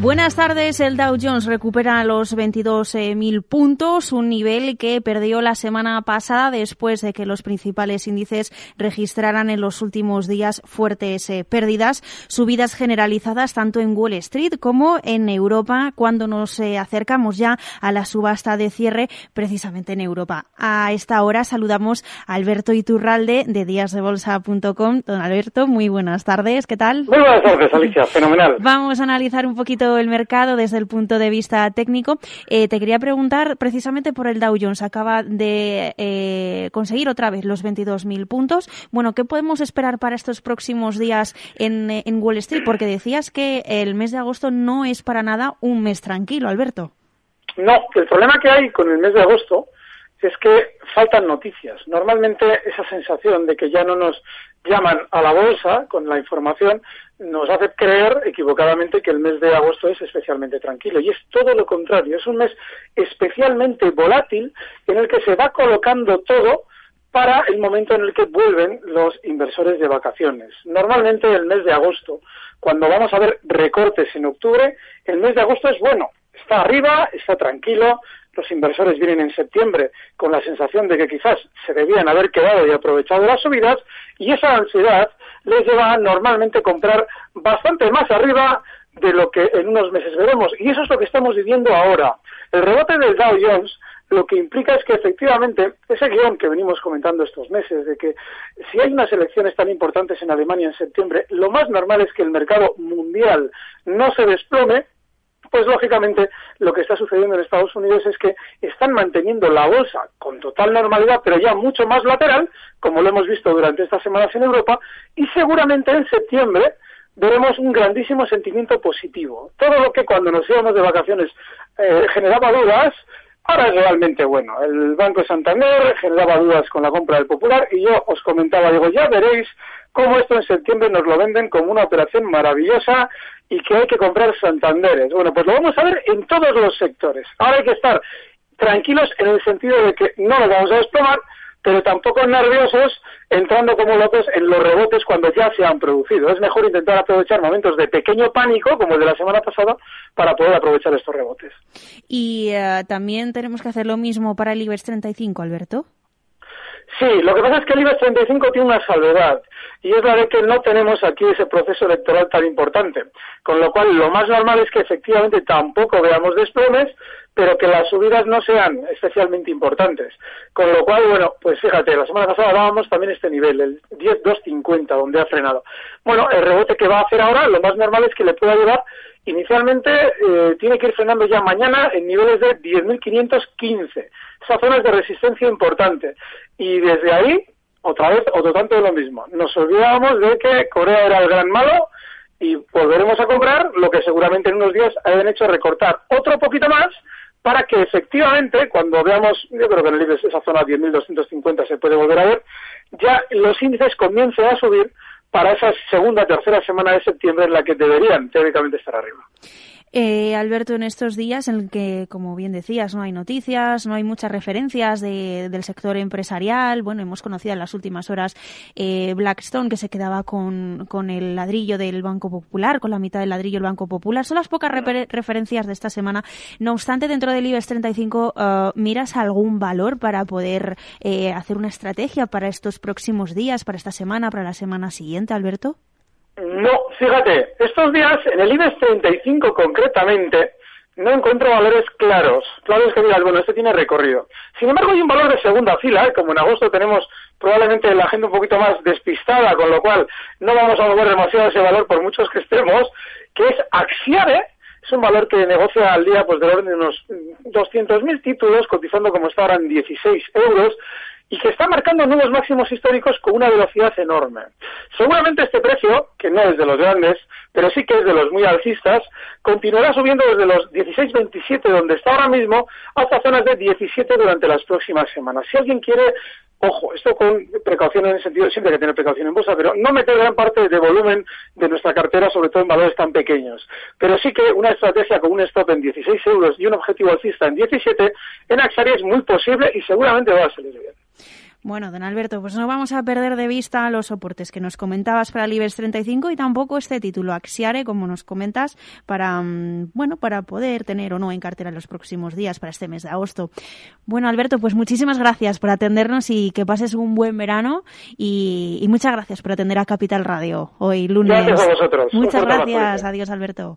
Buenas tardes. El Dow Jones recupera los 22.000 puntos, un nivel que perdió la semana pasada después de que los principales índices registraran en los últimos días fuertes eh, pérdidas, subidas generalizadas tanto en Wall Street como en Europa cuando nos eh, acercamos ya a la subasta de cierre precisamente en Europa. A esta hora saludamos a Alberto Iturralde de díasdebolsa.com. Don Alberto, muy buenas tardes. ¿Qué tal? Muy buenas tardes, Alicia. Fenomenal. Vamos a analizar un poquito el mercado desde el punto de vista técnico. Eh, te quería preguntar precisamente por el Dow Jones. Acaba de eh, conseguir otra vez los 22.000 puntos. Bueno, ¿qué podemos esperar para estos próximos días en, en Wall Street? Porque decías que el mes de agosto no es para nada un mes tranquilo, Alberto. No, el problema que hay con el mes de agosto es que faltan noticias. Normalmente esa sensación de que ya no nos llaman a la bolsa con la información nos hace creer equivocadamente que el mes de agosto es especialmente tranquilo. Y es todo lo contrario. Es un mes especialmente volátil en el que se va colocando todo para el momento en el que vuelven los inversores de vacaciones. Normalmente el mes de agosto, cuando vamos a ver recortes en octubre, el mes de agosto es bueno. Está arriba, está tranquilo, los inversores vienen en septiembre con la sensación de que quizás se debían haber quedado y aprovechado las subidas y esa ansiedad les lleva a normalmente comprar bastante más arriba de lo que en unos meses veremos. Y eso es lo que estamos viviendo ahora. El rebote del Dow Jones lo que implica es que efectivamente ese guion que venimos comentando estos meses de que si hay unas elecciones tan importantes en Alemania en septiembre, lo más normal es que el mercado mundial no se desplome pues lógicamente lo que está sucediendo en Estados Unidos es que están manteniendo la bolsa con total normalidad, pero ya mucho más lateral, como lo hemos visto durante estas semanas en Europa, y seguramente en septiembre veremos un grandísimo sentimiento positivo. Todo lo que cuando nos íbamos de vacaciones eh, generaba dudas, ahora es realmente bueno. El Banco de Santander generaba dudas con la compra del Popular y yo os comentaba, digo, ya veréis cómo esto en septiembre nos lo venden como una operación maravillosa y que hay que comprar Santanderes. Bueno, pues lo vamos a ver en todos los sectores. Ahora hay que estar tranquilos en el sentido de que no lo vamos a desplomar, pero tampoco nerviosos entrando como locos en los rebotes cuando ya se han producido. Es mejor intentar aprovechar momentos de pequeño pánico, como el de la semana pasada, para poder aprovechar estos rebotes. Y eh, también tenemos que hacer lo mismo para el IBEX 35, Alberto. Sí, lo que pasa es que el IBEX 35 tiene una salvedad y es la de que no tenemos aquí ese proceso electoral tan importante. Con lo cual, lo más normal es que efectivamente tampoco veamos desplomes, pero que las subidas no sean especialmente importantes. Con lo cual, bueno, pues fíjate, la semana pasada dábamos también este nivel, el 10.250, donde ha frenado. Bueno, el rebote que va a hacer ahora, lo más normal es que le pueda llevar Inicialmente eh, tiene que ir frenando ya mañana en niveles de 10.515. Esa zona es de resistencia importante. Y desde ahí, otra vez, otro tanto de lo mismo. Nos olvidábamos de que Corea era el gran malo y volveremos a comprar lo que seguramente en unos días hayan hecho recortar otro poquito más para que efectivamente, cuando veamos, yo creo que en el esa zona 10.250 se puede volver a ver, ya los índices comiencen a subir para esa segunda, tercera semana de septiembre en la que deberían teóricamente estar arriba. Eh, Alberto, en estos días en que, como bien decías, no hay noticias, no hay muchas referencias del sector empresarial. Bueno, hemos conocido en las últimas horas eh, Blackstone, que se quedaba con, con, el ladrillo del Banco Popular, con la mitad del ladrillo del Banco Popular. Son las pocas referencias de esta semana. No obstante, dentro del IBEX 35, uh, ¿miras algún valor para poder eh, hacer una estrategia para estos próximos días, para esta semana, para la semana siguiente, Alberto? No, fíjate, estos días en el IBEX 35 concretamente no encuentro valores claros, claros que digas, bueno, este tiene recorrido. Sin embargo, hay un valor de segunda fila, ¿eh? como en agosto tenemos probablemente la gente un poquito más despistada, con lo cual no vamos a mover demasiado ese valor por muchos que estemos, que es Axiare, es un valor que negocia al día pues del orden de unos 200.000 títulos, cotizando como está ahora en 16 euros, y que está marcando nuevos máximos históricos con una velocidad enorme. Seguramente este precio, que no es de los grandes, pero sí que es de los muy alcistas, continuará subiendo desde los 16.27 donde está ahora mismo hasta zonas de 17 durante las próximas semanas. Si alguien quiere Ojo, esto con precaución en el sentido, siempre que tener precaución en bolsa, pero no meter gran parte de volumen de nuestra cartera, sobre todo en valores tan pequeños. Pero sí que una estrategia con un stop en 16 euros y un objetivo alcista en 17, en Axaria es muy posible y seguramente va a salir bien. Bueno, don Alberto, pues no vamos a perder de vista los soportes que nos comentabas para el IBEX 35 y tampoco este título Axiare, como nos comentas, para mm, bueno, para poder tener o no en cartera en los próximos días para este mes de agosto. Bueno, Alberto, pues muchísimas gracias por atendernos y que pases un buen verano y, muchas gracias por atender a Capital Radio hoy lunes. Gracias a vosotros. Muchas gracias. Adiós, Alberto.